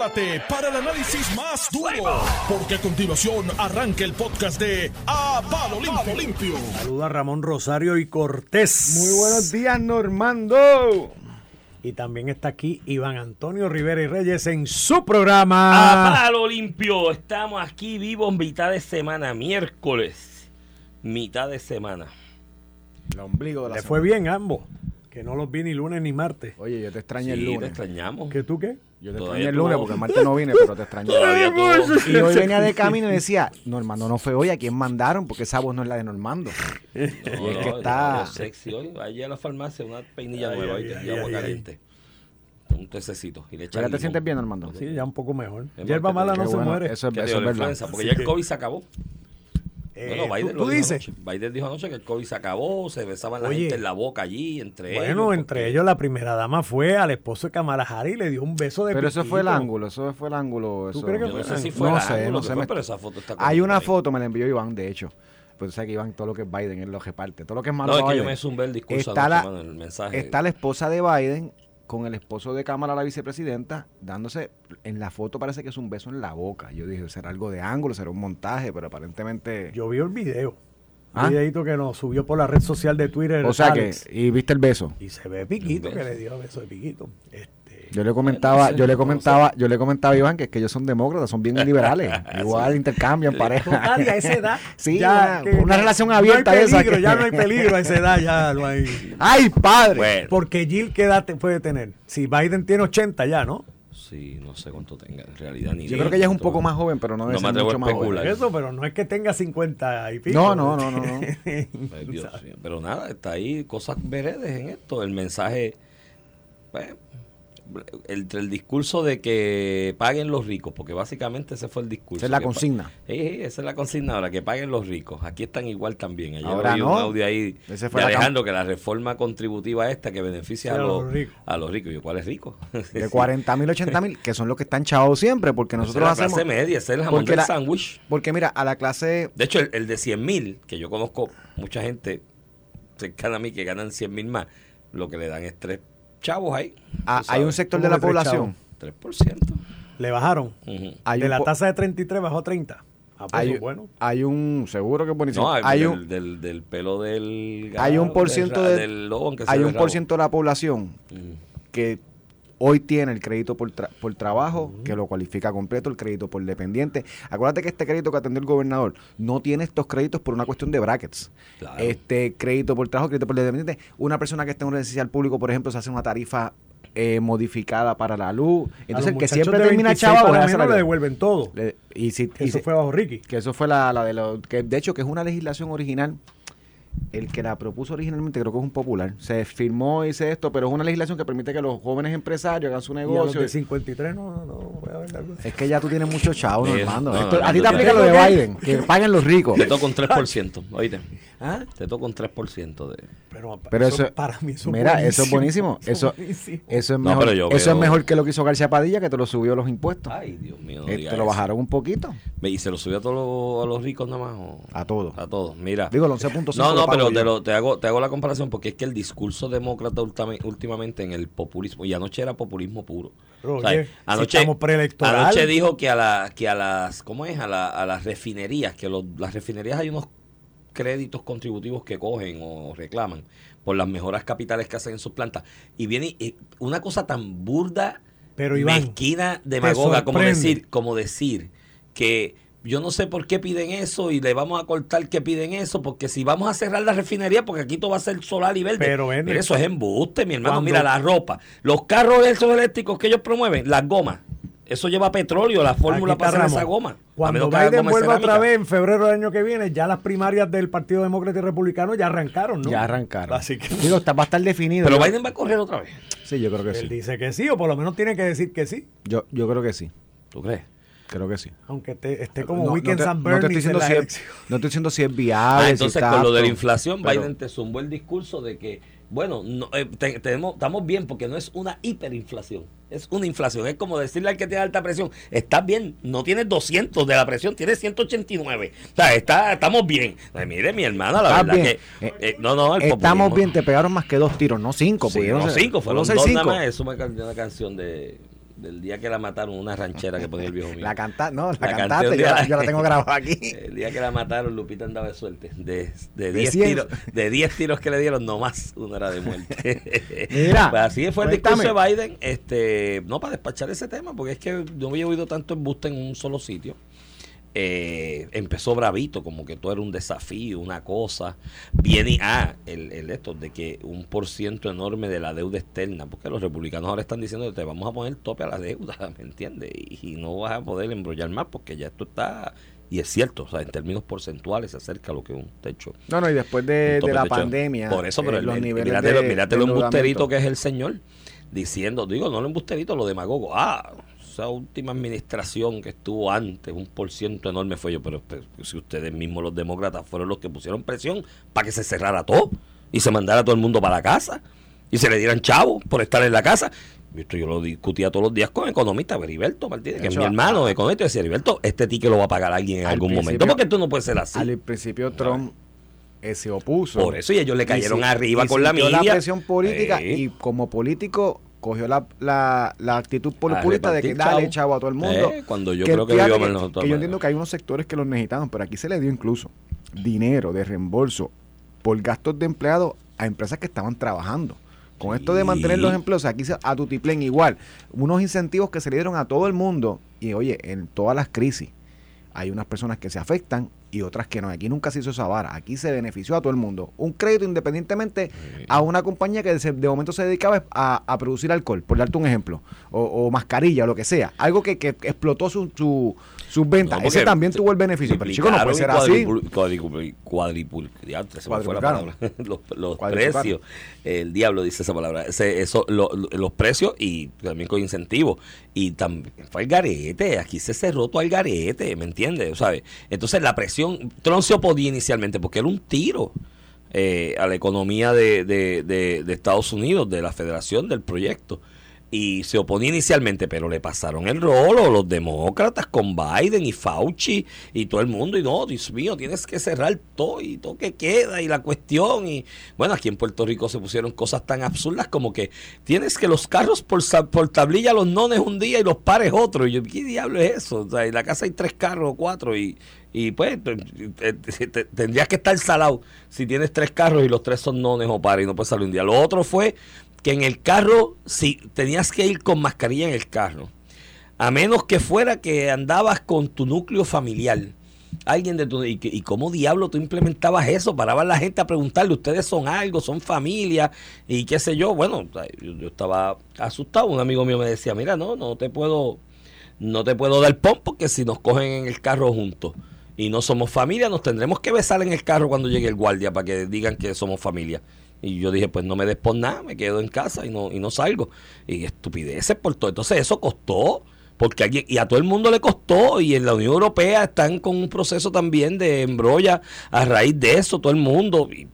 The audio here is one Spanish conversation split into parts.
prepárate para el análisis más duro, porque a continuación arranca el podcast de A Palo Limpio. Limpio. Saluda a Ramón Rosario y Cortés. Muy buenos días, Normando. Y también está aquí Iván Antonio Rivera y Reyes en su programa. A palo limpio, estamos aquí vivos mitad de semana, miércoles, mitad de semana. El ombligo de la Le semana. fue bien ambos, que no los vi ni lunes ni martes. Oye, yo te extrañé el Sí, te lunes. extrañamos. ¿Que tú qué? Yo te extrañé el lunes porque el martes no vine, pero te extrañé. Y hoy venía de camino y decía, Normando no fue hoy, ¿a quién mandaron? Porque esa voz no es la de Normando. No, Y es que no, está- sexy hoy. Vaya a la farmacia, una peinilla Ay, nueva ay, y ay, agua caliente. Un tececito. Y le ¿Ya te sientes bien, Normando? Sí, ya un poco mejor. Hierba mala te- no se bueno, muere. Eso, es- ¿Qué te verdad. Porque ya el COVID se acabó. Eh, Bueno, Biden ¿tú, lo tú dijo dices? anoche. Biden dijo anoche que el COVID se acabó, se besaban la Oye. gente en la boca allí, entre ellos. Bueno, entre ellos la primera dama fue al esposo de Kamala Harris y le dio un beso de Pero eso fue el piquito. ángulo, eso fue el ángulo. ¿Tú eso- crees que Yo no fue sé si fue No el sé, ángulo no sé, fue, me- pero esa foto está Hay una ahí. foto, me la envió Iván, de hecho. Pero tú sabes que Iván, todo lo que es Biden, él lo reparte. Todo lo que es malo No, es que yo Biden. me zumbé el discurso Está la- el mensaje. Está la esposa de Biden con el esposo de Kamala, la vicepresidenta, dándose, en la foto parece que es un beso en la boca. Yo dije, será algo de ángulo, será un montaje, pero aparentemente... Yo vi el video. ¿Ah? Un videito que nos subió por la red social de Twitter. o sea Alex. que, y viste el beso. Y se ve piquito que le dio beso de piquito. Este, Yo le comentaba, yo le comentaba, yo le comentaba a Iván que es que ellos son demócratas, son bien liberales. Igual intercambian pareja. A esa edad. Sí, ya una- una relación no hay abierta esa peligro, que- Ya no hay peligro a esa edad, ya no hay. ¡Ay, padre! Bueno, Porque Jill, ¿qué edad te puede tener? Si Biden tiene 80 ya, ¿no? sí, no sé cuánto tenga en realidad. Ni Yo creo que ella es un poco más joven, pero no debe No ser mucho más joven. Eso, pero no es que tenga 50 y pico. No, no, no, no, no. Ay, Dios. Pero nada, está ahí cosas veredes en esto. El mensaje, pues, entre el discurso de que paguen los ricos, porque básicamente ese fue el discurso. Esa es la consigna. Sí, sí, esa es la consigna ahora, que paguen los ricos. Aquí están igual también. Ayer Ahora no. un audio ahí Ese fue de la Alejandro que la reforma contributiva esta que beneficia Sí, a, a los, ricos. a los ricos. ¿Y cuál es rico? De 40 mil, 80 mil, que son los que están chavos siempre, porque Nosotros nosotros la hacemos... clase media, ese es el jamón porque del la- sándwich. Porque mira, a la clase... De hecho, el, el de 100 mil, que yo conozco mucha gente cercana a mí que ganan 100 mil más, lo que le dan es tres chavos ahí. a- tú hay un sector ¿Cómo de la población... 3%. Le bajaron. De la tasa de 33 bajó a 30. Ah, pues hay, bueno. hay un... Seguro que es buenísimo. No, hay, hay del, un, del, del pelo del Hay un del por ciento de- del lobo, aunque sea hay un por ciento de la población que hoy tiene el crédito por, tra- por trabajo, que lo cualifica completo, el crédito por dependiente. Acuérdate que este crédito que atendió el gobernador no tiene estos créditos por una cuestión de brackets. Claro. Este crédito por trabajo, crédito por dependiente. Una persona que esté en un residencial público, por ejemplo, se hace una tarifa eh, modificada para la luz. Entonces, que siempre termina 26 chava, por lo la- le devuelven todo. le- y si, y Eso fue bajo Ricky. que eso fue la, la de los que de hecho que es una legislación original el que la propuso originalmente creo que es un popular se firmó y dice esto pero es una legislación que permite que los jóvenes empresarios hagan su Y a los negocio de 53 no, no, no voy a ver algo. es que ya tú tienes muchos chavos Sí, Normando. no, Esto- no, a ti te aplica lo de Biden que paguen los ricos Te toca un 3%, oíste. ¿Ah? Te toca un 3% de... Pero, pero eso, para mí eso es mira eso es buenísimo eso buenísimo. eso es mejor eso es mejor que lo que hizo García Padilla que te lo subió los impuestos Ay, Dios mío, no Eh, te lo eso. bajaron un poquito ¿Y se lo subió a todos los, a los ricos nada más? o- a todos A todos, mira. digo el 11.5 No, no, pero te, lo- te hago, te hago la comparación porque es que el discurso demócrata ultame- últimamente en el populismo, y anoche era populismo puro. Pero, O sea, oye, si anoche, estamos preelectoral. anoche dijo que a, la, que a las, ¿cómo es? A, la- a las refinerías, que los- las refinerías hay unos créditos contributivos que cogen o reclaman por las mejoras capitales que hacen en sus plantas. Y viene una cosa tan burda, Pero, Iván, mezquina, demagoga, como decir, como decir que yo no sé por qué piden eso y le vamos a cortar que piden eso, porque si vamos a cerrar la refinería, porque aquí todo va a ser solar y verde. Pero, Mira, eso es embuste, mi hermano. cuando- Mira la ropa, los carros esos eléctricos que ellos promueven, las gomas. Eso lleva petróleo, la fórmula para esa goma. Cuando Biden vuelva otra vez en febrero del año que viene, ya las primarias del Partido Demócrata y Republicano ya arrancaron, ¿no? ya arrancaron Así que digo está, va a estar definido Pero Biden va a correr otra vez. sí yo creo que él sí dice que sí, o por lo menos tiene que decir que sí. yo, yo creo que sí ¿Tú crees? creo que sí Aunque te- esté como No- Weekend no te- San no te estoy diciendo si es- no estoy diciendo si es viable. Ah, si entonces está con lo de la inflación, pero- Biden te zumbó el discurso de que, bueno, no, eh, te- tenemos, estamos bien porque no es una hiperinflación, es una inflación. Es como decirle al que tiene alta presión, estás bien, no tienes 200 de la presión, tienes 189. O sea, está, estamos bien. Ay, mire, mi hermana, la verdad bien. que... Eh, eh, no, no, el Estamos populismo- bien, te pegaron más que dos tiros, no cinco. Sí, pudieron no, ser- cinco, fueron ser dos cinco. nada más. Eso me cambió una canción de, del día que la mataron, una ranchera que ponía el viejo mío. La canta, no, la, cantaste, yo, la- yo la tengo grabada aquí. El día que la mataron, Lupita andaba de suerte. De De 10 cien. tiros, de 10 tiros que le dieron, nomás uno era de muerte. Mira, Pues así fue el discurso de Biden. Este, no para despachar ese tema, porque es que no había oído tanto embuste en un solo sitio. Eh, empezó bravito, como que todo era un desafío, una cosa. Viene ah, el, el esto de que un por ciento enorme de la deuda externa, porque los republicanos ahora están diciendo te vamos a poner tope a la deuda, ¿me entiendes? Y, y no vas a poder embrollar más, porque ya esto está, y es cierto, o sea, en términos porcentuales se acerca a lo que es un techo. No, no, y después de, la techo. pandemia, Por eso, pero eh, los el- niveles de, de lo embusterito que es el señor, diciendo, digo, no lo embusterito, lo demagogo. Ah, esa última administración que estuvo antes, un por ciento enorme fue yo, pero, pero si ustedes mismos los demócratas fueron los que pusieron presión para que se cerrara todo y se mandara a todo el mundo para la casa y se le dieran chavos por estar en la casa. Esto yo lo discutía todos los días con economista, Heriberto Martínez, que es mi hermano a- economista. Y decía, Heriberto, este ticket lo va a pagar alguien en Al algún momento, porque esto no puede ser así. Al principio Trump eh, se opuso. Por eso, y ellos le cayeron si- arriba y con la media. la presión política y como político cogió la, la, la actitud populista de que dale chavo. chavo a todo el mundo. Eh, cuando yo Que creo que que, menos que yo entiendo que hay unos sectores que los necesitaban, pero aquí se le dio incluso dinero de reembolso por gastos de empleados a empresas que estaban trabajando. Con esto de mantener los empleos, aquí se- a Tutiplén igual, unos incentivos que se le dieron a todo el mundo y oye, en todas las crisis hay unas personas que se afectan y otras que no. Aquí nunca se hizo esa vara. Aquí se benefició a todo el mundo. Un crédito independientemente a una compañía que de momento se dedicaba a, a producir alcohol, por darte un ejemplo, o, o mascarilla o lo que sea. Algo que, que explotó su, su- sus ventas. No, Ese también tuvo el beneficio. Pero chico, no puede ser así. Los precios. El diablo dice esa palabra. Ese- eso, lo- lo- los precios y también con incentivos. Y también fue el garete. Aquí se cerró todo el garete, ¿me entiendes? ¿Sabes? Entonces la presión. Trump se oponía inicialmente porque era un tiro. eh, a la economía de, Estados Unidos, de la federación, del proyecto. Y se oponía inicialmente, pero le pasaron el rolo los demócratas con Biden y Fauci y todo el mundo. Y no, Dios mío, tienes que cerrar todo y todo que queda y la cuestión. Y bueno, aquí en Puerto Rico se pusieron cosas tan absurdas como que tienes que los carros por, por tablilla los nones un día y los pares otro. Y yo, ¿qué diablo es eso? O sea, en la casa hay tres carros o cuatro y, y pues te- te- te- te- tendrías que estar salado si tienes tres carros y los tres son nones o pares y no puedes salir un día. Lo otro fue que en el carro, si tenías que ir con mascarilla en el carro, a menos que fuera que andabas con tu núcleo familiar. Alguien de tu. ¿Y, y cómo diablo tú implementabas eso? Paraba la gente a preguntarle, ¿ustedes son algo? ¿Son familia? Y qué sé yo. Bueno, yo estaba asustado. Un amigo mío me decía, mira, no, no te puedo. No te puedo dar pon porque si nos cogen en el carro juntos y no somos familia, nos tendremos que besar en el carro cuando llegue el guardia para que digan que somos familia. Y yo dije, pues no me des por nada, me quedo en casa y no, y no salgo. Y estupideces por todo. Entonces eso costó, porque alguien, y a todo el mundo le costó, y en la Unión Europea están con un proceso también de embrolla a raíz de eso, todo el mundo. Y,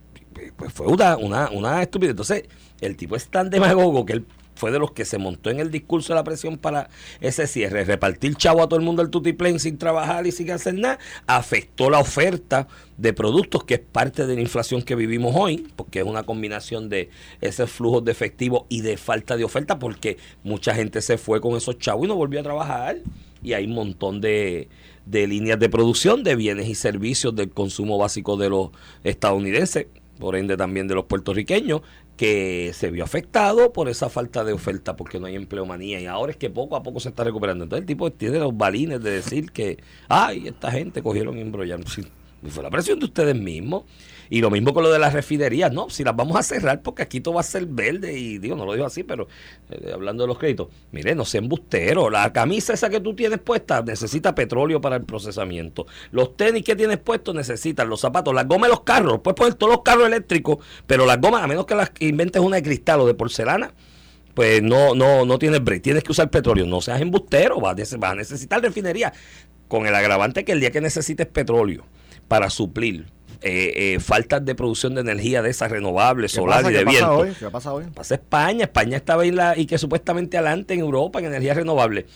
pues fue una, una, una estupidez. Entonces, el tipo es tan demagogo que él fue de los que se montó en el discurso de la presión para ese cierre, repartir chavo a todo el mundo al tutiplén sin trabajar y sin hacer nada, afectó la oferta de productos que es parte de la inflación que vivimos hoy, porque es una combinación de esos flujos de efectivo y de falta de oferta, porque mucha gente se fue con esos chavos y no volvió a trabajar. Y hay un montón de, de líneas de producción de bienes y servicios del consumo básico de los estadounidenses, por ende también de los puertorriqueños, que se vio afectado por esa falta de oferta, porque no hay empleomanía y ahora es que poco a poco se está recuperando. Entonces el tipo tiene los balines de decir que, ay, esta gente cogieron y embrollaron. Sí, fue la presión de ustedes mismos. Y lo mismo con lo de las refinerías, no, si las vamos a cerrar porque aquí todo va a ser verde y digo, no lo digo así, pero eh, hablando de los créditos, mire, no sea embustero, la camisa esa que tú tienes puesta necesita petróleo para el procesamiento, los tenis que tienes puestos necesitan, los zapatos, las gomas de los carros, puedes poner todos los carros eléctricos, pero las gomas, a menos que las inventes una de cristal o de porcelana, pues no, no, no tienes break, tienes que usar petróleo, no seas embustero, vas vas a necesitar refinería, con el agravante que el día que necesites petróleo para suplir eh, eh, faltas de producción de energía de esas renovables, ¿Qué solar pasa? y de ¿Qué pasa viento. hoy? ¿Qué pasa hoy? Pasa España, España estaba ahí la, y que supuestamente adelante en Europa en energía renovable.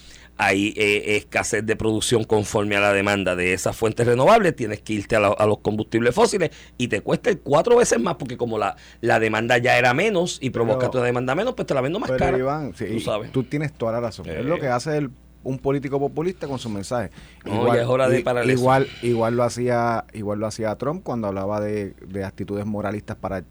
Hay eh, escasez de producción conforme a la demanda de esas fuentes renovables, tienes que irte a, la- a los combustibles fósiles y te cuesta cuatro veces más porque como la, la demanda ya era menos y provocaste una demanda menos, pues te la vendo más Pero cara. Iván, sí, tú sabes. tú tienes toda la razón. Eh. Es lo que hace el- un político populista con su mensaje. No, ya es hora de igual, igual lo hacía, igual lo hacía Trump cuando hablaba de, de actitudes moralistas para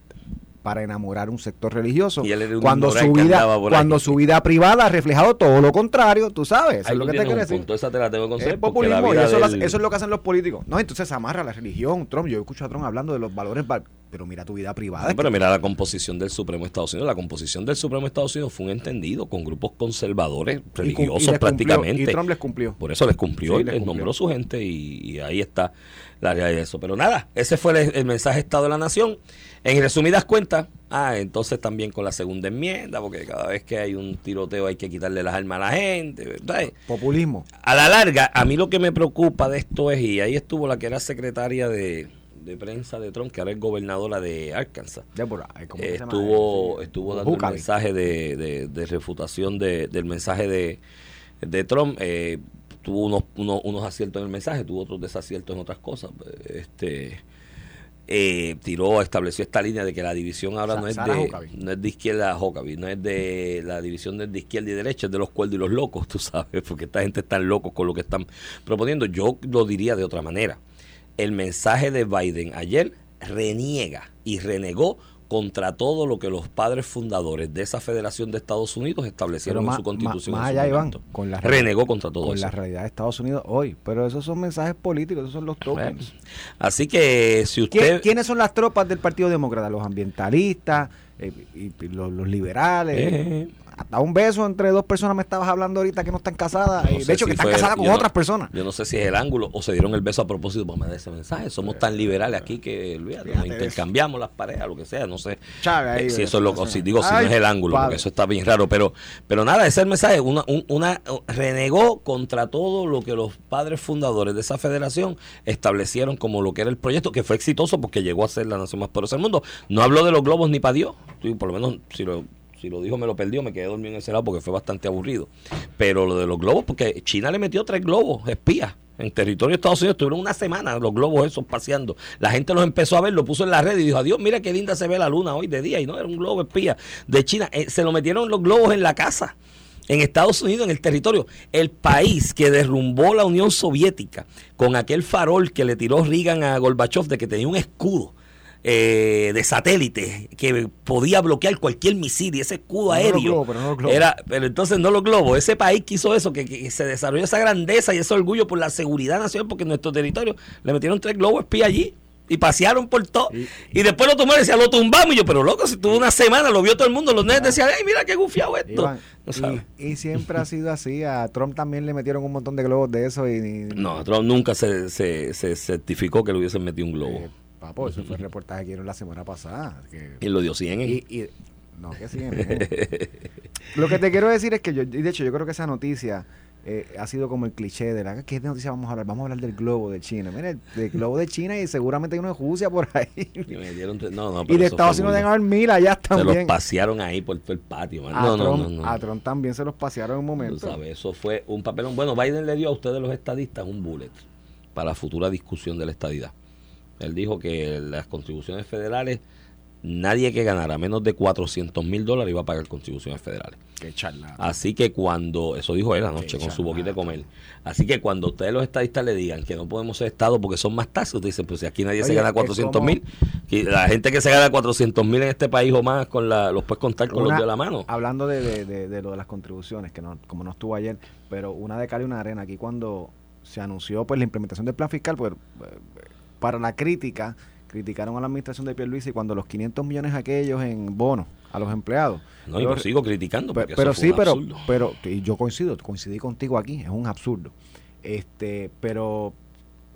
para enamorar un sector religioso. Y él era un cuando su vida cuando ahí. su vida privada ha reflejado todo lo contrario tú sabes Ahí es lo que te un decir. punto, esa te la tengo que es populismo y eso, del- eso es lo que hacen los políticos. No entonces se amarra la religión Trump. Yo escucho a Trump hablando de los valores val- pero mira tu vida privada No, pero mira la composición del Supremo Estados Unidos. La composición del Supremo Estados Unidos fue un entendido con grupos conservadores, Y y religiosos cumplió, prácticamente. y Trump les cumplió Por eso les cumplió, Sí, les les cumplió. nombró su gente y, y ahí está la realidad de eso. Pero nada, ese fue el, el mensaje Estado de la Nación. En resumidas cuentas, ah, entonces también con la segunda enmienda, porque cada vez que hay un tiroteo hay que quitarle las armas a la gente. ¿verdad? populismo A la larga, a mí lo que me preocupa de esto es, y ahí estuvo la que era secretaria de, de prensa de Trump, que ahora es gobernadora de Arkansas. Deborah, ay, ¿cómo que se llama? estuvo estuvo dando Huckabee. mensaje de, de- de refutación de- del mensaje de, de Trump eh, tuvo unos, unos unos aciertos en el mensaje tuvo otros desaciertos en otras cosas este eh, tiró estableció esta línea de que la división ahora Sa- no es de Huckabee. no es de izquierda a Huckabee, no es de la división de, de izquierda y derecha es de los cuerdos y los locos tú sabes porque esta gente está locos con lo que están proponiendo yo lo diría de otra manera el mensaje de Biden ayer reniega y renegó contra todo lo que los padres fundadores de esa federación de Estados Unidos establecieron en más- su constitución. más su allá, Iván, con la- renegó contra todo con eso. la realidad de Estados Unidos hoy. Pero esos son mensajes políticos, esos son los tokens. Así que si ¿Quién- usted... ¿Quiénes son las tropas del Partido Demócrata? Los ambientalistas, eh, y, y los, los liberales. Eh. Hasta un beso entre dos personas me estabas hablando ahorita que no están casadas. No eh, de hecho, si que están casadas con no- otras personas. Yo no sé si es el ángulo o se dieron el beso a propósito para mandar ese mensaje. Somos tan liberales aquí que olvídate, nos eso. intercambiamos las parejas, lo que sea, no sé. Ahí, Eh, si eso es lo de- si digo, si no es el ángulo, padre. porque eso está bien raro, pero pero nada, ese es el mensaje, una, un- una renegó contra todo lo que los padres fundadores de esa federación establecieron como lo que era el proyecto, que fue exitoso porque llegó a ser la nación más poderosa del mundo. No habló de los globos ni para Dios, por lo menos si lo si lo dijo me lo perdió, me quedé dormido en ese lado porque fue bastante aburrido. Pero lo de los globos, porque China le metió tres globos espías en territorio de Estados Unidos, estuvieron una semana los globos esos paseando. La gente los empezó a ver, lo puso en la red y dijo, adiós, mira qué linda se ve la luna hoy de día. Y no, era un globo espía de China. Eh, se lo metieron los globos en la casa. En Estados Unidos, en el territorio, el país que derrumbó la Unión Soviética con aquel farol que le tiró Reagan a Gorbachev de que tenía un escudo eh, de satélite que podía bloquear cualquier misil y ese escudo No aéreo pero no los globos. era pero entonces no los globos ese país que hizo eso que, que se desarrolló esa grandeza y ese orgullo por la seguridad nacional porque en nuestro territorio le metieron tres globos espía allí y pasearon por todo Y- y, después lo tomaron y decían lo tumbamos y yo pero loco si tuvo una semana lo vio todo el mundo los nenes decían ay mira qué gufiado esto Iván, No sabes. y, y siempre ha sido así. A Trump también le metieron un montón de globos de eso. Y, y- no Trump nunca se, se, se certificó que le hubiesen metido un globo eh, papo, eso fue el reportaje que dieron la semana pasada. que- y lo dio 100 en- Y, y- no, que sí. Lo que te quiero decir es que yo, y de hecho, yo creo que esa noticia eh, ha sido como el cliché de la ¿qué noticia vamos a hablar? Vamos a hablar del globo de China. Mira, el- del globo de China y seguramente hay uno de Rusia por ahí. Y me dieron tres- no, no, y pero de eso Estados Unidos deben haber mil allá se los también. pasearon ahí por todo el patio man. A, no, no, Trump, no, no. a Trump también se los pasearon en un momento. sabes, eso fue un papelón. Bueno, Biden le dio a ustedes los estadistas un bullet para la futura discusión de la estadidad. Él dijo que las contribuciones federales, nadie que ganara menos de 400 mil dólares iba a pagar contribuciones federales. Qué charla. Así que cuando, eso dijo él anoche con su boquita de comer. Así que cuando ustedes los estadistas le digan que no podemos ser Estado porque son más tasas, ustedes dicen, pues si aquí nadie se gana es 400 mil, y la gente que se gana 400 mil en este país o más, con la, los puedes contar con Una- los de la mano. Hablando de, de- de- de lo de las contribuciones, que no, como no estuvo ayer, pero una de cal y una arena, aquí cuando se anunció pues la implementación del plan fiscal, pues eh, para la crítica, criticaron a la administración de Pierluisi cuando los 500 millones aquellos en bonos a los empleados. No, Yo- sigo criticando. Porque pero eso fue sí, un pero, absurdo. pero y yo coincido, coincidí contigo aquí, es un absurdo. Este, pero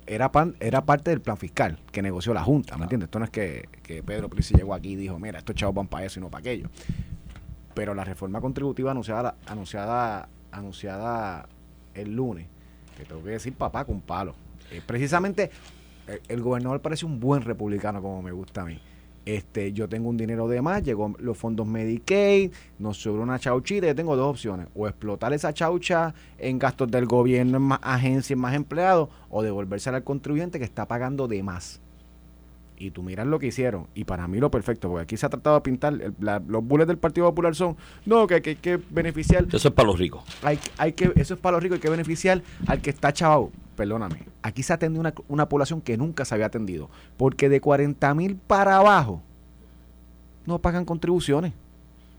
era pan- era parte del plan fiscal que negoció la Junta, ¿me entiendes? Esto no es que, que Pedro Prisi llegó aquí y dijo, mira, estos chavos van para eso y no para aquello. Pero la reforma contributiva anunciada, anunciada, anunciada el lunes, te tengo que decir papá con palo. Eh, precisamente el, el gobernador parece un buen republicano como me gusta a mí. Este, yo tengo un dinero de más, llegó los fondos Medicaid, nos sobró una chauchita, yo tengo dos opciones, o explotar esa chaucha en gastos del gobierno, en más agencias, en más empleados, o devolvérsela al contribuyente que está pagando de más. Y tú miras lo que hicieron, y para mí lo perfecto, porque aquí se ha tratado de pintar, el- la- los bullets del Partido Popular son, no, que hay que, que beneficiar Eso es para los ricos. hay, hay que, eso es para los ricos, hay que beneficiar al que está chavado. Perdóname, aquí se atiende una, una población que nunca se había atendido, porque de 40 mil para abajo no pagan contribuciones.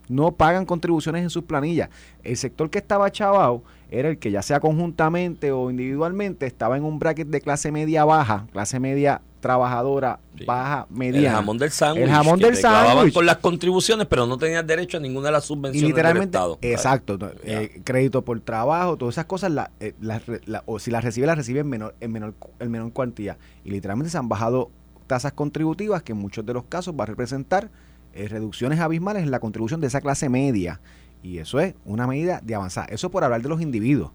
No pagan contribuciones en sus planillas. El sector que estaba chavado era el que ya sea conjuntamente o individualmente estaba en un bracket de clase media baja, clase media trabajadora, Sí. baja, El mediana. jamón del sándwich. El jamón del sándwich. con las contribuciones, pero no tenías derecho a ninguna de las Y subvenciones literalmente, del Estado. exacto, eh, crédito por trabajo, todas esas cosas, la, eh, la- o si las recibe, las recibe en menor, en menor, en menor cuantía. Y literalmente se han bajado tasas contributivas que en muchos de los casos va a representar eh, reducciones abismales en la contribución de esa clase media. Y eso es una medida de avanzar. Eso por hablar de los individuos.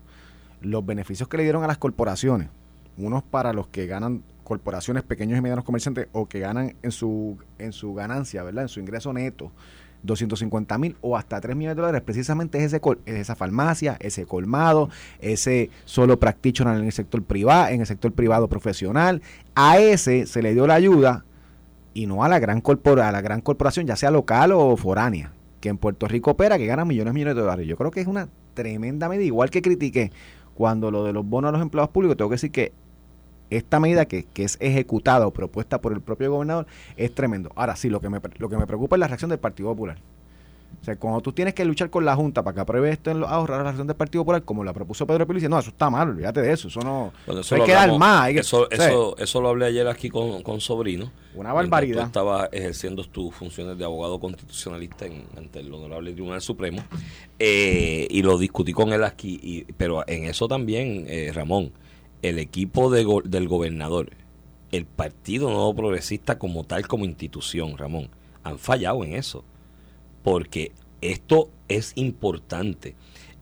Los beneficios que le dieron a las corporaciones, unos para los que ganan corporaciones, pequeños y medianos comerciantes, o que ganan en su, en su ganancia, ¿verdad? En su ingreso neto, 250 mil o hasta 3 millones de dólares, precisamente es, ese es esa farmacia, ese colmado, ese solo practitioner en el sector privado, en el sector privado profesional. A ese se le dio la ayuda y no a la gran corpora, a la gran corporación, ya sea local o foránea, que en Puerto Rico opera, que gana millones y millones de dólares. Yo creo que es una tremenda medida, igual que critiqué cuando lo de los bonos a los empleados públicos, tengo que decir que esta medida que, que es ejecutada o propuesta por el propio gobernador es tremendo. Ahora sí, lo que me, lo que me preocupa es la reacción del Partido Popular. O sea, cuando tú tienes que luchar con la Junta para que apruebe esto en los ahorros, la reacción del Partido Popular, como la propuso Pedro Pérez, dice, no, eso está mal, olvídate de eso, eso no... Bueno, eso hay que dar más. hay que- eso, o sea, eso, eso lo hablé ayer aquí con, con Sobrino. Una barbaridad. Tú estabas ejerciendo tus funciones de abogado constitucionalista en- ante el Honorable Tribunal Supremo. eh, y lo discutí con él aquí. y- pero en eso también, eh, Ramón, el equipo de go- del gobernador, el Partido Nuevo Progresista como tal, como institución, Ramón, han fallado en eso. Porque esto es importante.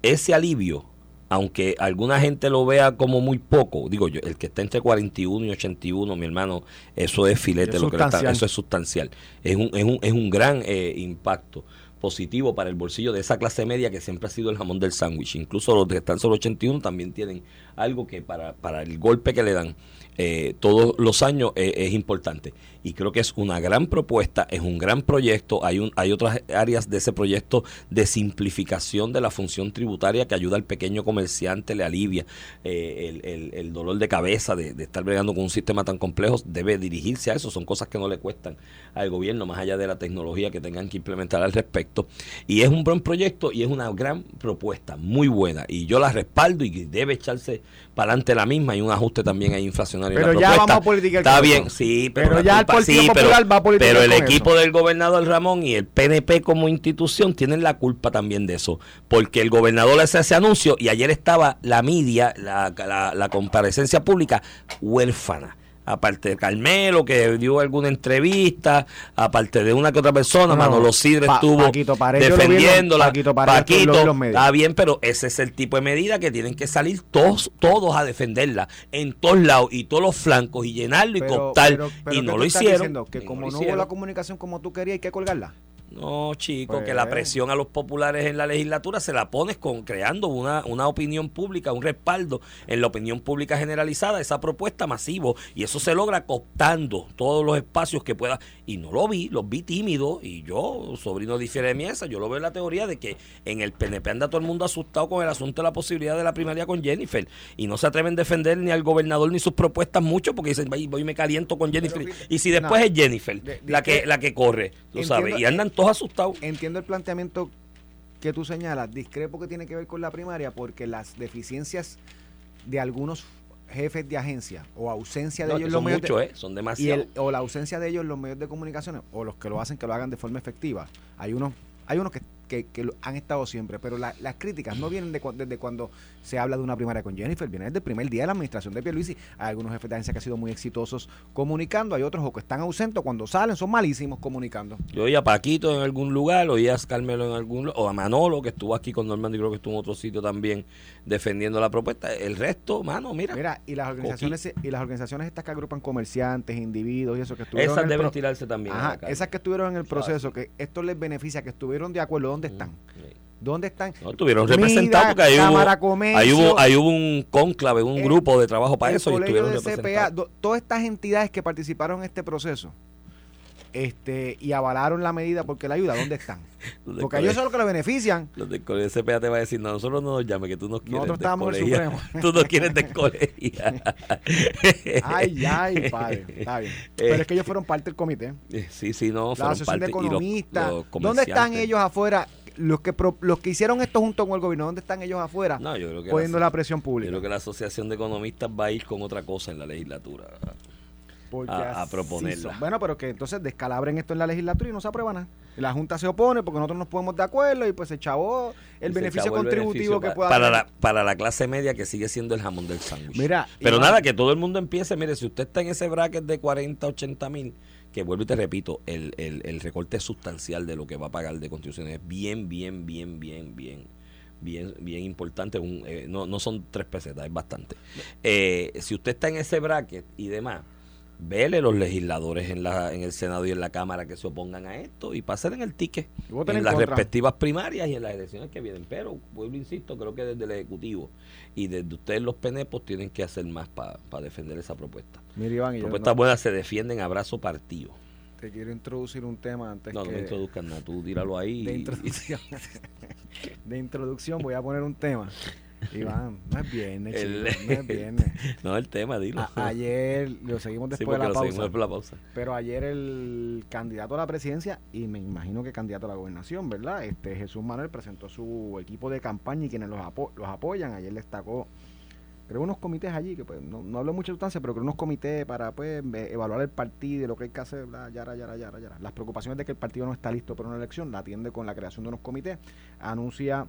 Ese alivio, aunque alguna gente lo vea como muy poco, digo yo, el que está entre 41 y 81, mi hermano, eso es filete, Es lo que está- eso es sustancial. Es un, es un, es un gran eh, impacto positivo para el bolsillo de esa clase media que siempre ha sido el jamón del sándwich. Incluso los que están sobre 81 también tienen algo que para, para el golpe que le dan eh, todos los años eh, es importante. Y creo que es una gran propuesta, es un gran proyecto. Hay, un, hay otras áreas de ese proyecto de simplificación de la función tributaria que ayuda al pequeño comerciante, le alivia eh, el, el- el dolor de cabeza de, de estar bregando con un sistema tan complejo. Debe dirigirse a eso. Son cosas que no le cuestan al gobierno, más allá de la tecnología que tengan que implementar al respecto. Y es un buen proyecto y es una gran propuesta, muy buena. Y yo la respaldo y debe echarse para adelante la misma. Hay un ajuste también ahí inflacionario. en la Pero ya propuesta. vamos a politicar Está bien, sí, pero, Pero ya el culpa- Partido sí, pero- Popular va a politicar Pero el equipo eso. del gobernador Ramón y el PNP como institución tienen la culpa también de eso. Porque el gobernador hace ese anuncio y ayer estaba la media, la, la, la comparecencia pública, huérfana. Aparte de Carmelo, que dio alguna entrevista, aparte de una que otra persona, No, Manolo Sidre Pa- estuvo Paquito defendiéndola. Paquito lo está bien, pero ese es el tipo de medida que tienen que salir todos, todos a defenderla en todos lados y todos los flancos y llenarlo y cooptar. pero- pero y ¿qué no lo hicieron. diciendo? Que no como no hubo la comunicación como tú querías, hay que colgarla. No, chico, Pues- que la presión a los populares en la legislatura se la pones con creando una, una opinión pública, un respaldo en la opinión pública generalizada, esa propuesta masivo, y eso se logra cooptando todos los espacios que pueda. Y no lo vi, los vi tímidos, y yo, sobrino difiere de mi esa, yo lo veo en la teoría de que en el PNP anda todo el mundo asustado con el asunto de la posibilidad de la primaria con Jennifer, y no se atreven a defender ni al gobernador ni sus propuestas mucho, porque dicen, "Ay, voy y me caliento con Jennifer. y si después no. es Jennifer De- de la que, que- la que corre, tú Entiendo- sabes, y andan todos asustados. Entiendo el planteamiento que tú señalas, discrepo que tiene que ver con la primaria, porque las deficiencias de algunos jefes de agencia o ausencia de No, ellos en los son medios de- ¿eh? Son y demasiados. el- o la ausencia de ellos en los medios de comunicaciones o los que lo hacen que lo hagan de forma efectiva hay unos hay unos que, que, que lo- han estado siempre, pero la- las críticas no vienen de cu- desde cuando se habla de una primaria con Jennifer, vienen desde el primer día de la administración de Pierluisi. Hay algunos jefes de agencia que han sido muy exitosos comunicando, hay otros que están ausentes cuando salen son malísimos comunicando. Yo oía a Paquito en algún lugar, oía a Carmelo en algún lugar, o a Manolo, que estuvo aquí con Normando y creo que estuvo en otro sitio también defendiendo la propuesta. El resto, mano, mira, Mira, y las organizaciones y las organizaciones estas que agrupan comerciantes, individuos y eso que estuvieron esas deben tirarse también. Ajá, esas que estuvieron en el proceso, que esto les beneficia, que estuvieron de acuerdo, ¿dónde están? Sí. ¿Dónde están? No, estuvieron representados porque ahí hubo, Comercio, ahí, hubo, ahí hubo un cónclave, un el- grupo de trabajo para eso y estuvieron CPA, representados. do- todas estas entidades que participaron en este proceso este y avalaron la medida porque la ayuda, ¿dónde están? Los del Porque ellos colegio- son los que lo benefician. Los del colegio de CPA te va a decir, no, nosotros no nos llames, que tú nos quieres Nosotros estábamos en el. Supremo. Tú no quieres descolegiar. Ay, ay, padre, está bien. Pero es que ellos fueron parte del comité. Eh, Sí, sí, no, La fueron Asociación de parte. los- Economistas. los ¿Dónde están ellos afuera? Los que, pro- los que hicieron esto junto con el gobierno, ¿dónde están ellos afuera? No, yo creo que poniendo la, la presión yo pública. creo que la Asociación de Economistas va a ir con otra cosa en la legislatura. A- a proponerla. Bueno, pero que entonces descalabren esto en la legislatura y no se aprueba nada. La Junta se opone porque nosotros nos ponemos de acuerdo y pues se chavó el se beneficio chavó el contributivo beneficio que pueda para tener. la, para la clase media que sigue siendo el jamón del sándwich. Mira, Pero nada, que todo el mundo empiece. Mire, si usted está en ese bracket de 40, 80 mil, que vuelvo y te repito, el, el, el recorte sustancial de lo que va a pagar de contribuciones es bien, bien, bien, bien, bien. Bien, bien importante, un, eh, no, no son tres pesetas, es bastante. Eh, si usted está en ese bracket y demás, vele los legisladores en, la, en el Senado y en la Cámara que se opongan a esto y pasen en el ticket en las contra. respectivas primarias y en las elecciones que vienen. Pero, vuelvo insisto, creo que desde el Ejecutivo y desde ustedes los penepos tienen que hacer más para defender esa propuesta. Mira, Iván, y yo Propuestas no- buenas se defienden a brazo partido. te quiero introducir un tema antes No, no que me introduzcan nada, tú tíralo ahí. de y- introducción. de introducción voy a poner un tema. Iván, no es viernes, El- chico, no es viernes. no, el tema, dilo. A- ayer, lo seguimos Sí, después porque de la lo seguimos pausa. después de la pausa. Pero ayer el candidato a la presidencia y me imagino que candidato a la gobernación, ¿verdad? Este Jesús Manuel presentó su equipo de campaña y quienes los, apo- los apoyan. Ayer destacó, creo, unos comités allí, que pues no, no habló mucha sustancia, pero creo unos comités para pues evaluar el partido y lo que hay que hacer, bla, yara, yara, yara, yara. Las preocupaciones de que el partido no está listo para una elección la atiende con la creación de unos comités. Anuncia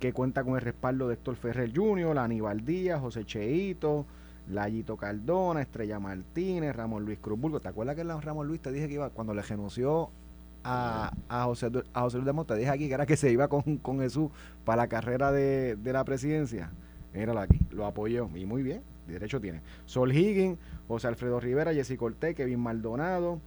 que cuenta con el respaldo de Héctor Ferrer Jr., Aníbal Díaz, José Cheito, Layito Cardona, Estrella Martínez, Ramón Luis Cruzburgo. ¿Te acuerdas que Ramón Luis te dije que iba cuando le renunció a, a José, a José Luis de Monte? Te dije aquí que era que se iba con, con Jesús para la carrera de, de la presidencia. Míralo aquí, lo apoyó y muy bien, derecho tiene. Sol Higgins, José Alfredo Rivera, Jessy Cortés, Kevin Maldonado,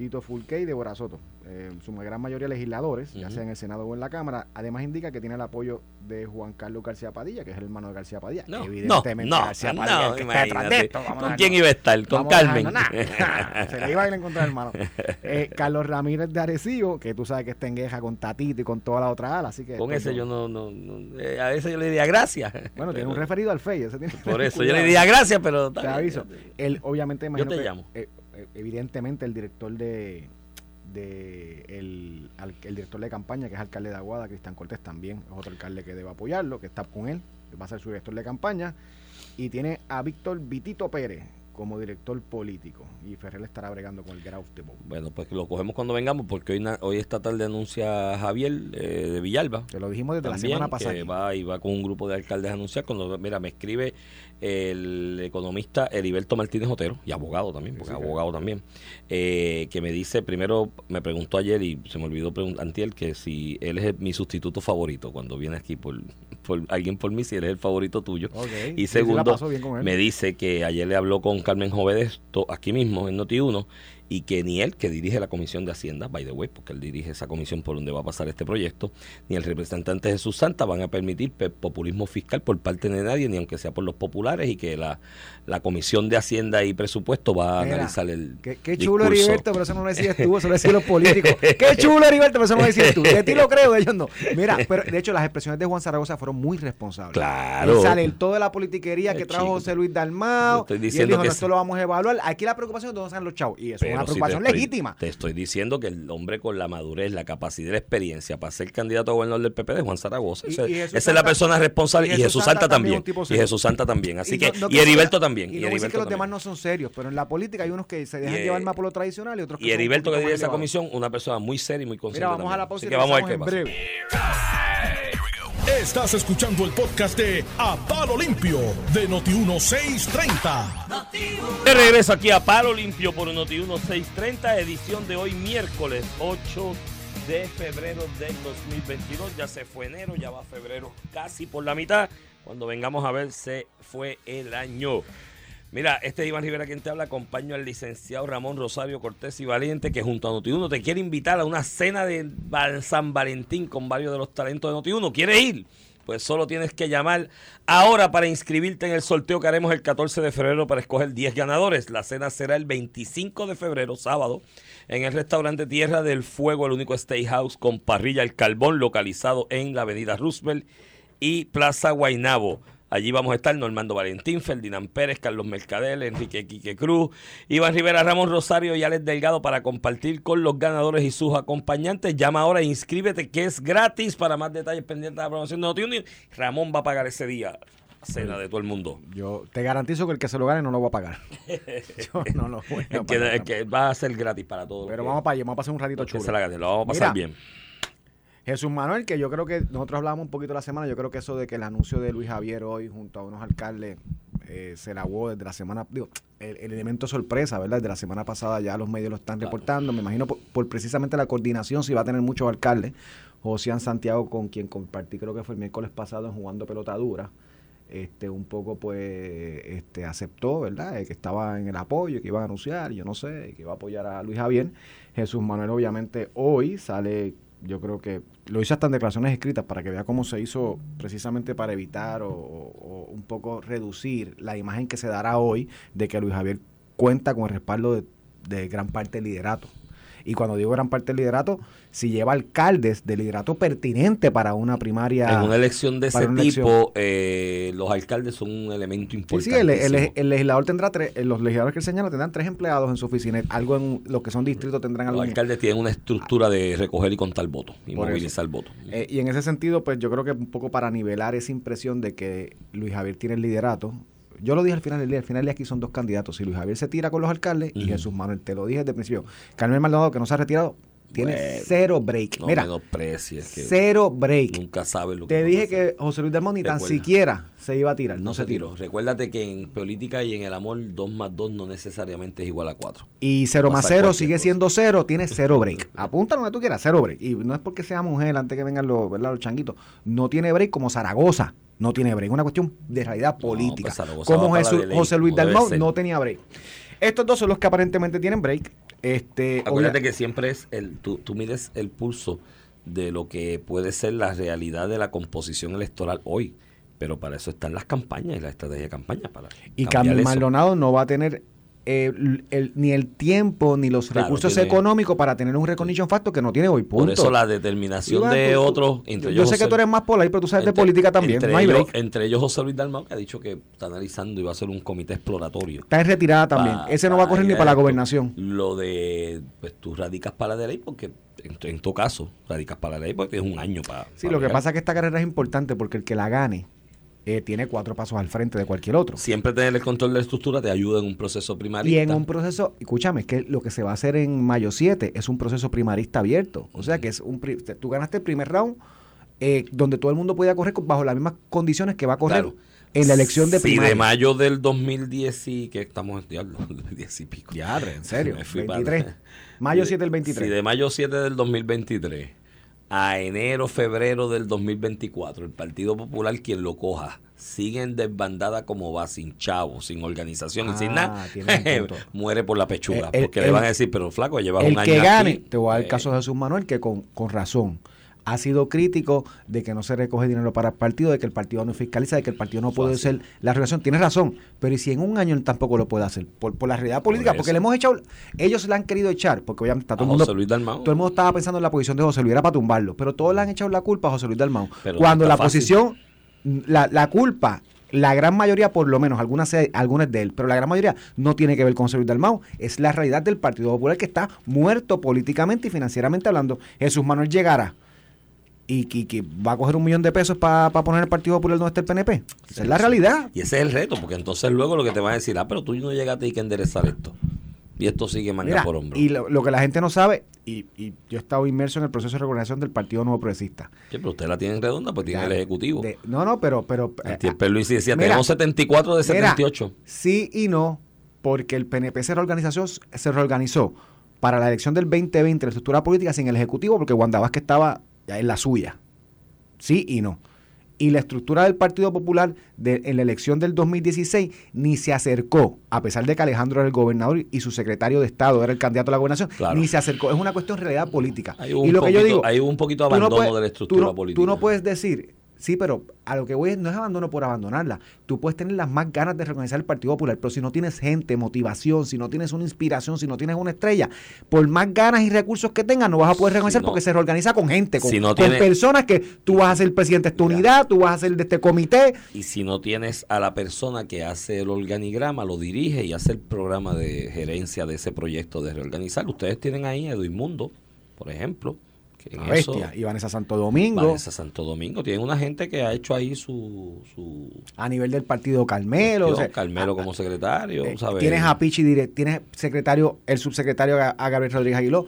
Tito Fulqué y Débora Soto. Eh, su gran mayoría legisladores, ya sea en el Senado o en la Cámara. Además indica que tiene el apoyo de Juan Carlos García Padilla, que es el hermano de García Padilla. No, no, Evidentemente no, García Padilla no, el que está detrás de imagínate. esto. A ¿Con quién iba a estar? Con vamos a Carmen. dejarlo, nah. Se le iba a ir en contra del hermano. Eh, Carlos Ramírez de Arecibo, que tú sabes que está en guerra con Tatito y con toda la otra ala, así que... Con pues, ese yo no, no, no- eh, a ese yo le diría gracias. Bueno, tiene un referido al FEI. Por eso yo le diría gracias, pero... Te aviso. Él, obviamente, imagino te que, llamo. Eh, evidentemente, el director de, de el, al- el director de campaña, que es alcalde de Aguada, Cristian Cortés, también es otro alcalde que debe apoyarlo, que está con él, que va a ser su director de campaña. Y tiene a Víctor Vitito Pérez como director político. Y Ferrer estará bregando con el Graus de Bow. Bueno, pues lo cogemos cuando vengamos, porque hoy, hoy esta tarde anuncia Javier eh, de Villalba. Te lo dijimos desde También, la semana pasada. que va y va con un grupo de alcaldes a anunciar. Cuando, mira, me escribe el economista Heriberto Martínez Otero, y abogado también, porque Sí, sí, abogado también, eh, que me dice, primero me preguntó ayer y se me olvidó preguntar antier que si él es mi sustituto favorito cuando viene aquí por, por alguien por mí, si él es el favorito tuyo. Y segundo, me dice que ayer le habló con Carmen Jovedes aquí mismo en Noti1 y que ni él, que dirige la Comisión de Hacienda, by the way, porque él dirige esa comisión por donde va a pasar este proyecto, ni el representante Jesús Santa van a permitir pe- populismo fiscal por parte de nadie, ni aunque sea por los populares, y que la, la Comisión de Hacienda y Presupuesto va a Mira, analizar el. Qué, qué chulo. Heriberto, pero eso no lo decías tú, eso lo decían los políticos. Qué chulo Heriberto, pero eso no lo decías tú. De ti lo creo, de ellos no. Mira, pero de hecho las expresiones de Juan Zaragoza fueron muy responsables. Claro. Él sale toda la politiquería que trajo chico, José Luis Dalmao. estoy Y él diciendo dijo, que no, esto lo vamos a evaluar. Aquí la preocupación es de dónde salen los chavos. Y eso es una preocupación te estoy- legítima. Te estoy diciendo que el hombre con la madurez, la capacidad y la experiencia para ser candidato a gobernador del PP de Juan Zaragoza. Y- y esa es la persona responsable. y Y, Jesús Santa Santa también Y. Jesús Santa también. Así que, no- no y Heriberto también. Y no decir que los demás no son serios, pero en la política hay unos que se dejan llevar eh, más por lo tradicional y otros que Y Heriberto, que dirige esa comisión, una persona muy seria y muy consciente. Mira, vamos a la pausa y que vamos a ver qué pasa. Estás escuchando el podcast de A Palo Limpio de Noti1630. De regreso aquí a Palo Limpio por Noti 1630, edición de hoy miércoles 8 de febrero del 2022. Ya se fue enero, ya va febrero casi por la mitad. Cuando vengamos a ver, se fue el año. Mira, este es Iván Rivera quien te habla, acompaño al licenciado Ramón Rosario Cortés y Valiente, que junto a Noti1 te quiere invitar a una cena de San Valentín con varios de los talentos de Noti1. ¿Quieres ir? Pues solo tienes que llamar ahora para inscribirte en el sorteo que haremos el 14 de febrero para escoger 10 ganadores. La cena será el 25 de febrero, sábado, en el restaurante Tierra del Fuego, el único steakhouse con parrilla El Carbón, localizado en la avenida Roosevelt y Plaza Guainabo. Allí vamos a estar Normando Valentín, Ferdinand Pérez, Carlos Mercadel, Enrique Quique Cruz, Iván Rivera, Ramón Rosario y Alex Delgado para compartir con los ganadores y sus acompañantes. Llama ahora e inscríbete que es gratis. Para más detalles pendientes de la promoción de Notiuno, Ramón va a pagar ese día. Cena de todo el mundo. Yo te garantizo que el que se lo gane no lo va a pagar. Yo no lo voy a El que, pagar. el que va a ser gratis para todos. Pero vamos para allá, vamos a pasar un ratito chulo. se la gane, lo vamos a pasar Mira, bien. Jesús Manuel, que yo creo que nosotros hablábamos un poquito la semana, yo creo que eso de que el anuncio de Luis Javier hoy junto a unos alcaldes eh, se lavó desde la semana, digo, el, el elemento sorpresa, ¿verdad? Desde la semana pasada ya los medios lo están Claro. reportando, me imagino por, por precisamente la coordinación, si va a tener muchos alcaldes. José Santiago, con quien compartí, creo que fue el miércoles pasado en jugando pelota dura, este, un poco pues este, aceptó, ¿verdad? Eh, que estaba en el apoyo, que iban a anunciar, yo no sé, que iba a apoyar a Luis Javier. Jesús Manuel obviamente hoy sale, yo creo que lo hizo hasta en declaraciones escritas para que vea cómo se hizo precisamente para evitar o, un poco reducir la imagen que se dará hoy de que Luis Javier cuenta con el respaldo de gran parte del liderato. Y cuando digo gran parte del liderato, si lleva alcaldes de liderato pertinente para una primaria. En una elección de ese tipo, eh, los alcaldes son un elemento Sí, importante. sí, el, el- el legislador tendrá tres, eh, los legisladores que él señala tendrán tres empleados en su oficina, algo en lo que son distritos tendrán Los algo. alcaldes tienen una estructura de recoger y contar votos y Por movilizar votos. Eh, y en ese sentido, pues yo creo que un poco para nivelar esa impresión de que Luis Javier tiene el liderato. Yo lo dije al final del día, al final del día aquí son dos candidatos. Si Luis Javier se tira con los alcaldes y. Jesús Manuel, te lo dije desde el principio. Carmen Maldonado, que no se ha retirado, tiene Bueno, cero break. No Mira, que cero break. nunca sabes lo que Te dije que José Luis Dalmau ni tan siquiera se iba a tirar. no, No, se se tiró. tiró. Recuérdate que en política y en el amor, 2 más 2 no necesariamente es igual a 4. Y 0 más Pasa 0 cualquier sigue cosa. siendo 0, tiene 0 break. Apúntalo donde tú quieras, 0 break. Y no es porque sea mujer antes que vengan los, ¿verdad? los changuitos. No tiene break como Zaragoza. No tiene break. Una cuestión de realidad política. pues Zaragoza como Jesús- José Luis Dalmau no tenía break. Estos dos son los que aparentemente tienen break. Este, Acuérdate obvia- que siempre es el tú, tú mides el pulso de lo que puede ser la realidad de la composición electoral hoy. Pero para eso están las campañas y la estrategia de campaña. Para Y eso. Maldonado no va a tener eh, el- ni el tiempo ni los Claro, recursos tiene- económicos para tener un recognition factor que no tiene hoy. Punto. Por eso la determinación Iván, de tú- otros, entre yo, sé que tú eres más polar, pero tú sabes de política también. Entre, no hay ellos, break. entre ellos José Luis Dalmau, que ha dicho que está analizando y va a hacer un comité exploratorio. Está en retirada también. Pa- Ese no va a correr ni para la gobernación. Lo de, pues tú radicas para la ley porque, en, tu- en tu caso, radicas para la ley porque tienes un año para. Sí, para lo que pasa es que esta carrera es importante porque el que la gane eh, tiene cuatro pasos al frente de cualquier otro. Siempre tener el control de la estructura te ayuda en un proceso primarista. Y en un proceso, escúchame, es que lo que se va a hacer en mayo 7 es un proceso primarista abierto. O sea que es un tú ganaste el primer round eh, donde todo el mundo podía correr bajo las mismas condiciones que va a correr Claro. en la elección de Si primaria. de mayo del 2010 y que estamos en diablo, 10 y pico. Ya, en serio. Me fui 23. para- Mayo Si- 7 del 23. Si de mayo 7 del 2023 a enero, febrero del 2024, el Partido Popular, quien lo coja, sigue en desbandada como va, sin chavo, sin organización y sin Ah, nada, muere por la pechuga. Eh, el- porque le el- van a decir, pero flaco, llevas el un año que gane, aquí, te voy a dar el eh, caso de Jesús Manuel, que con, con razón ha sido crítico de que no se recoge dinero para el partido, de que el partido no fiscaliza, de que el partido no puede ser la relación. Tienes razón, pero ¿y si en un año él tampoco lo puede hacer? Por, por la realidad política, porque le hemos echado, ellos le han querido echar, porque obviamente está todo el mundo... José Luis Dalmau. Todo el mundo estaba pensando en la posición de José Luis, era para tumbarlo, pero todos le han echado la culpa a José Luis Dalmau. Pero Cuando no la fácil. posición, la, la culpa la gran mayoría, por lo menos, algunas, algunas de él, pero la gran mayoría no tiene que ver con José Luis Dalmau. Es la realidad del Partido Popular que está muerto políticamente y financieramente hablando. Jesús Manuel llegará y que, que va a coger un millón de pesos para poner el Partido Popular donde está el PNP. Esa es la realidad. Y ese es el reto, porque entonces luego lo que te van a decir, ah, pero tú no llegaste y que enderezar esto. Y esto sigue manga Mira, por hombro. y lo, lo que la gente no sabe, y, y yo he estado inmerso en el proceso de reorganización del Partido Nuevo Progresista. Sí, pero usted la tiene redonda, pues tiene el ejecutivo. De- no, no, pero... pero eh, Luis decía, mira, tenemos 74 de Mira, 78. sí y no, porque el PNP se reorganizó, se reorganizó para la elección del 2020, la estructura política sin el Ejecutivo, porque Wanda Vázquez estaba ya en la suya. Sí y no. Y la estructura del Partido Popular de, en la elección del 2016 ni se acercó, a pesar de que Alejandro era el gobernador y su secretario de Estado era el candidato a la gobernación, Claro. ni se acercó. Es una cuestión de realidad política. Hay un y lo que yo poquito- digo, hay un poquito no abandono puedes- de la tú estructura no- política. Tú no puedes decir, sí, pero a lo que voy es, no es abandono por abandonarla. Tú puedes tener las más ganas de reorganizar el Partido Popular, pero si no tienes gente, motivación, si no tienes una inspiración, si no tienes una estrella, por más ganas y recursos que tengas, no vas a poder reorganizar Si no- porque se reorganiza con gente, con, Si no con personas que tú vas a ser presidente de esta unidad, tú vas a ser de este comité. Y si no tienes a la persona que hace el organigrama, lo dirige y hace el programa de gerencia de ese proyecto de reorganizar, ustedes tienen ahí a Edmundo, por ejemplo, que en Una eso, bestia. Y Vanessa Santo Domingo, Vanessa Santo Domingo, tienen una gente que ha hecho ahí su, su a nivel del Partido Carmelo. o sea, Carmelo como secretario, Eh, ¿sabes? Tienes a Pichi, direct- tienes secretario, el subsecretario a, a Gabriel Rodríguez Aguiló.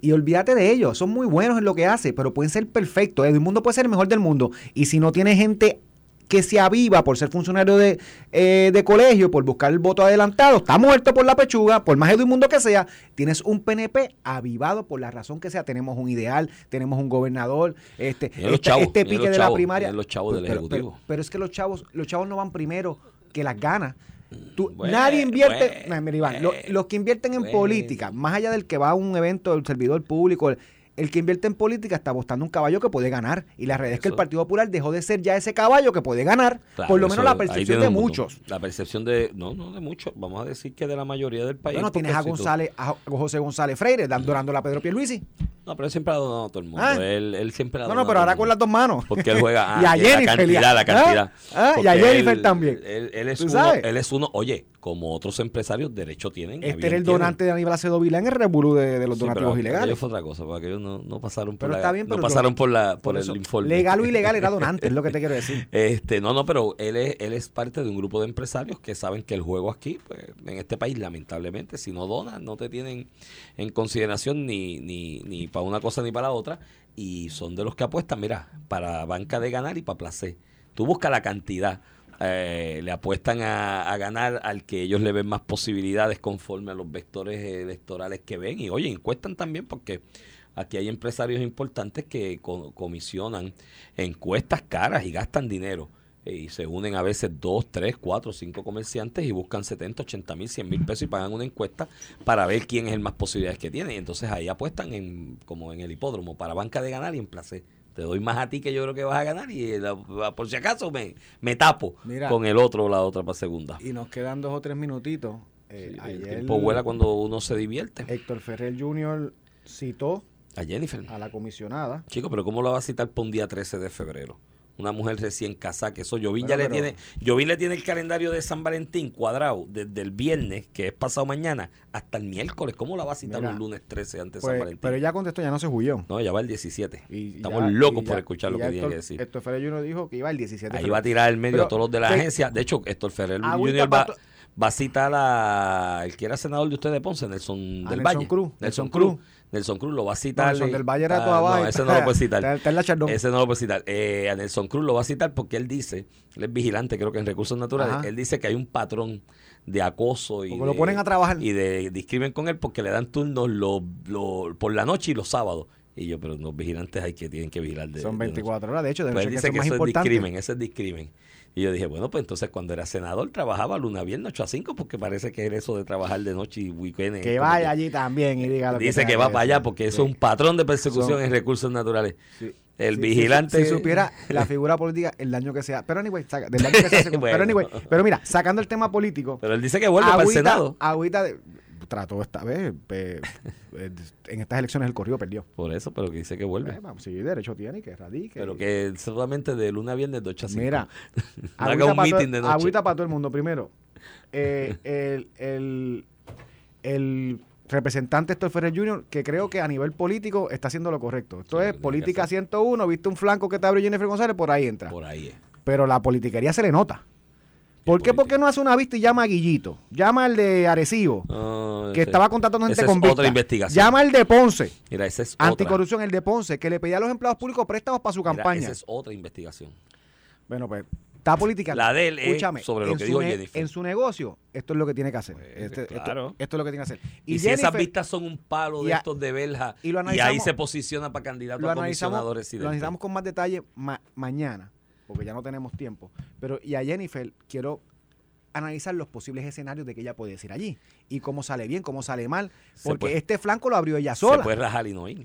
Y olvídate de ellos, son muy buenos en lo que hace, pero pueden ser perfectos. El mundo puede ser el mejor del mundo. Y si no tiene gente que se aviva por ser funcionario de, eh, de colegio, por buscar el voto adelantado, está muerto por la pechuga, por más Edmundo que sea, tienes un PNP avivado por la razón que sea. Tenemos un ideal, tenemos un gobernador, este, este, chavos, este pique de la primaria. los chavos del Pero- Ejecutivo. pero es que los chavos, los chavos no van primero que las ganas. Tú- Bueno, nadie invierte, bueno, no, mira, Iván, lo- bueno, los que invierten en bueno. política, más allá del que va a un evento del servidor público, el, el que invierte en política está apostando un caballo que puede ganar. Y la realidad es que el. Partido Popular dejó de ser ya ese caballo que puede ganar, Claro, por lo eso- menos la percepción de muchos. La percepción de, no, no de muchos, vamos a decir que de la mayoría del país. Bueno, tienes a González, a José González Freire dando a Pedro Pierluisi. No, pero él siempre ha donado a todo el mundo. Ah. Él, él siempre ha No, donado no, pero a todo ahora con las dos manos. Porque él juega y a ah, Jennifer. la cantidad, la ¿ah? cantidad. Ah, y a Jennifer él- también. Él, él es ¿Tú uno, sabes? él es uno, oye, como otros empresarios, derecho tienen. Este era el tienen. donante de Aníbal Vilá en el revolú de, de los Sí, pero donativos aquello ilegales. fue otra cosa, porque ellos no, no pasaron por Pero la, está bien, no pero pasaron yo- por la por, Por el eso, informe. Legal o ilegal era donante, es lo que te quiero decir. Este, no, no, pero él es, él es parte de un grupo de empresarios que saben que el juego aquí, pues, en este país, lamentablemente, si no donas, no te tienen en consideración ni, ni, ni para una cosa ni para la otra, y son de los que apuestan, mira, para banca de ganar y para placer. Tú buscas la cantidad. eh, le apuestan a, a ganar al que ellos le ven más posibilidades conforme a los vectores electorales que ven. Y oye, encuestan también porque aquí hay empresarios importantes que co- comisionan encuestas caras y gastan dinero. Y se unen a veces dos, tres, cuatro, cinco comerciantes y buscan 70, 80 mil, 100 mil pesos y pagan una encuesta para ver quién es el más posibilidades que tiene. Y entonces ahí apuestan en, como en el hipódromo para banca de ganar y en placer. Te doy más a ti que yo creo que vas a ganar y eh, la- por si acaso me, me tapo Mira. con el otro o la otra para segunda. Y nos quedan dos o tres minutitos. Eh, Sí, el ayer tiempo vuela cuando uno se divierte. Héctor Ferrer Jr. citó A Jennifer. a la comisionada. Chico, pero ¿cómo lo va a citar para un día 13 de febrero? Una mujer recién casada, que eso Jovín Bueno, ya le pero- tiene, Jovín le tiene el calendario de San Valentín cuadrado desde el viernes, que es pasado mañana, hasta el miércoles. ¿Cómo la va a citar Mira, un lunes 13 antes de San Pues, Valentín? pero ella contestó, ya no se huyó. No, ya va el 17. Y Estamos ya- locos por ya- escuchar lo ya que tiene que decir. Héctor Ferrer Jr. dijo que iba el 17 de Ahí va a tirar al medio Pero, a todos los de la agencia. De hecho, Héctor Ferrer Jr. va, va a citar a el que era senador de ustedes de Ponce, Nelson del Nelson Valle. Cruz, Nelson Nelson Cruz. Cruz. Nelson Cruz lo va a citar. Nelson del Valle era Ah. No, ese no lo puede citar. Está, está en la Chardón. Ese no lo puede citar. Eh, a Nelson Cruz lo va a citar porque él dice, él es vigilante, creo que en recursos naturales, Ajá. él dice que hay un patrón de acoso y de, lo ponen a trabajar. y de discrimen con él porque le dan turnos lo- lo- por la noche y los sábados. Y yo, pero los vigilantes hay que tienen que vigilar de Son de noche. 24 horas. De hecho, de Pues él dice que eso es discrimen, eso es discrimen. Y yo dije, bueno, pues entonces cuando era senador trabajaba luna viernes 8 a 5 porque parece que era eso de trabajar de noche y weekend. Que vaya allí también y diga lo que Dice que va para allá porque eso Sí. es un patrón de persecución Son- en recursos naturales. Sí. El Sí, vigilante. Si, si supiera la figura política, el daño que sea. Pero anyway, saca- del daño que se hace. Bueno. Pero anyway, pero mira, sacando el tema político. Pero él dice que vuelve para el agüita- Senado. agüita de- trató esta vez. eh, en estas elecciones el corrido perdió. Por eso, pero que dice que vuelve. Eh, vamos, sí, derecho tiene, que radique. pero que solamente de lunes a viernes de 8 a 5. Mira, haga un meeting todo- de noche. agüita para todo el mundo. Primero, eh, el, el, el representante Héctor Ferrer Jr., que creo que a nivel político está haciendo lo correcto. Esto Sí, es política hacer. 101, viste un flanco que te abre Jennifer González, por ahí entra. Por ahí es. Pero la politiquería se le nota. ¿Por qué? ¿Por qué no hace una vista y llama a Guillito? Llama al de Arecibo, Ah, que estaba contratando gente esa es otra investigación. Llama al de Ponce, Mira, esa es otra. anticorrupción, el de Ponce, que le pedía a los empleados públicos préstamos para su Mira, campaña. esa es otra investigación. Bueno, pues está política. La de él es Escúchame, sobre lo que dijo Jennifer. En su negocio, esto es lo que tiene que hacer. Pues, Este- claro. Esto, es lo que tiene que hacer. Y, si esas vistas son un palo de a- estos de Belja y ahí se posiciona para candidato lo a analizamos, comisionado lo analizamos con más detalle ma- mañana, porque ya no tenemos tiempo. Pero y a Jennifer quiero analizar los posibles escenarios de que ella puede decir allí y cómo sale bien, cómo sale mal, Se porque puede- este flanco lo abrió ella Se sola. puede rajar y no ir.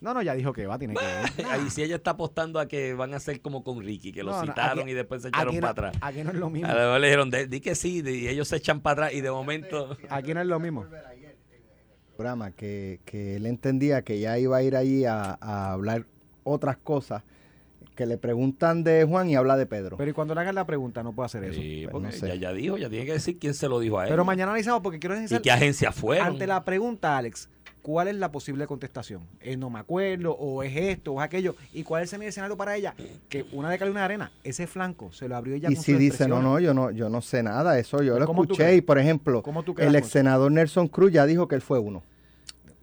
No, no, ya dijo que va, tiene que ir. Ahí si ella está apostando a que van a ser como con Ricky, que lo No, citaron aquí- y después se echaron para no- atrás. Aquí no es lo mismo. A lo mejor le dijeron, "De- di que sí, y ellos se echan para atrás y de momento... Aquí no es lo mismo. programa que, que él entendía que ya iba a ir allí a, a hablar otras cosas que le preguntan de Juan y habla de Pedro. Pero y cuando le hagan la pregunta, no puede hacer eso. Sí, pues, porque no sé. ya, ya dijo, ya tiene que decir quién se lo dijo a él. Pero mañana analizamos porque quiero ¿Y analizar qué agencia fueron? ante la pregunta, Alex, ¿cuál es la posible contestación? ¿Es no me acuerdo? ¿O es esto? ¿O es aquello? ¿Y cuál es el escenario para ella? Que una de cal y una de arena, ese flanco se lo abrió ella y con si dice, no, no, yo no, yo no sé nada, eso yo lo ¿cómo tú escuché y por ejemplo, ¿Cómo tú crees el ex senador Nelson Cruz ya dijo que él fue uno.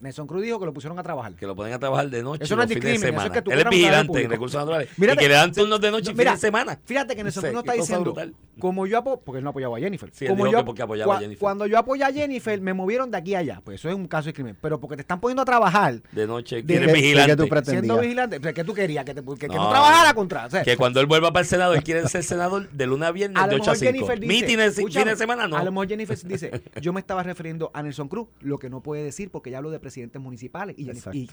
Nelson Cruz dijo que lo pusieron a trabajar. Que lo ponen a trabajar de noche Eso no es fines de discrimen, eso es semana. que tú Él es vigilante en recursos naturales. Mírate, y que le dan turnos de noche y Mira, fines de semana. Fíjate que Nelson Cruz no está diciendo, brutal. como yo apo porque él no apoyaba a Jennifer. Sí, él como dijo yo, que porque apoyaba a Jennifer. Cuando yo apoyé a Jennifer, me movieron de aquí a allá. Pues eso es un caso de crimen. Pero porque te están poniendo a trabajar, De noche, De- que eres ¿Qué- vigilante. qué tú pretendías? siendo vigilante, o sea, ¿qué tú querías? Que, te- que- que no, No. trabajara contra. o sea, Que cuando él vuelva para el Senado, él quiere ser senador de lunes a viernes a de lo 8 a mejor 5. Jennifer dice, Mítines, fines de semana, no. A lo mejor Jennifer dice, yo me estaba refiriendo a Nelson Cruz, lo que no puede decir porque ya hablo de presidentes municipales y.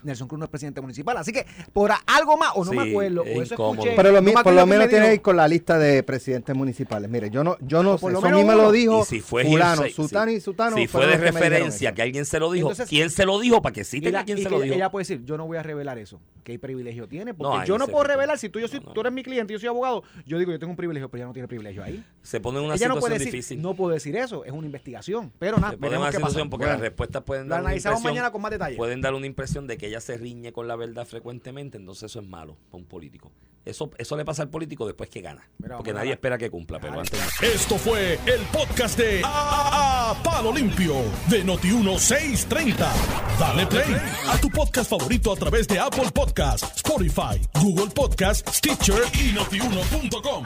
Nelson Cruz no es presidente municipal. Así que por algo más, o no Sí, me acuerdo, es o eso incómodo. escuché. Pero lo no por lo quién me menos tiene que ir con la lista de presidentes municipales. Mire, yo no, yo no sé, por lo eso a mí menos me lo dijo Y si fue fulano, sutano sí. y sutano. Si fue de referencia, que alguien se lo dijo, Entonces- ¿quién se lo dijo? Para que Y citen la- a quién y se lo dijo. Ella puede decir, yo no voy a revelar eso. ¿Qué privilegio tiene? Porque No, yo no puedo revelar, si tú, yo soy- tú eres mi cliente y yo soy abogado, yo digo, yo tengo un privilegio, pero ella no tiene privilegio ahí. Se pone en una ella situación difícil. no puedo decir eso, es una investigación. Pero nada, se pone una situación porque las respuestas pueden dar analizamos impresión, mañana con más detalle. pueden dar una impresión de que ella se riñe con la verdad frecuentemente, entonces eso es malo para un político. Eso, eso le pasa al político después que gana. Mira, porque nadie espera que cumpla, pero antes no. Esto fue el podcast de A, Palo Limpio de Noti1630. Dale play a tu podcast favorito a través de Apple Podcasts, Spotify, Google Podcasts, Stitcher y notiuno.com.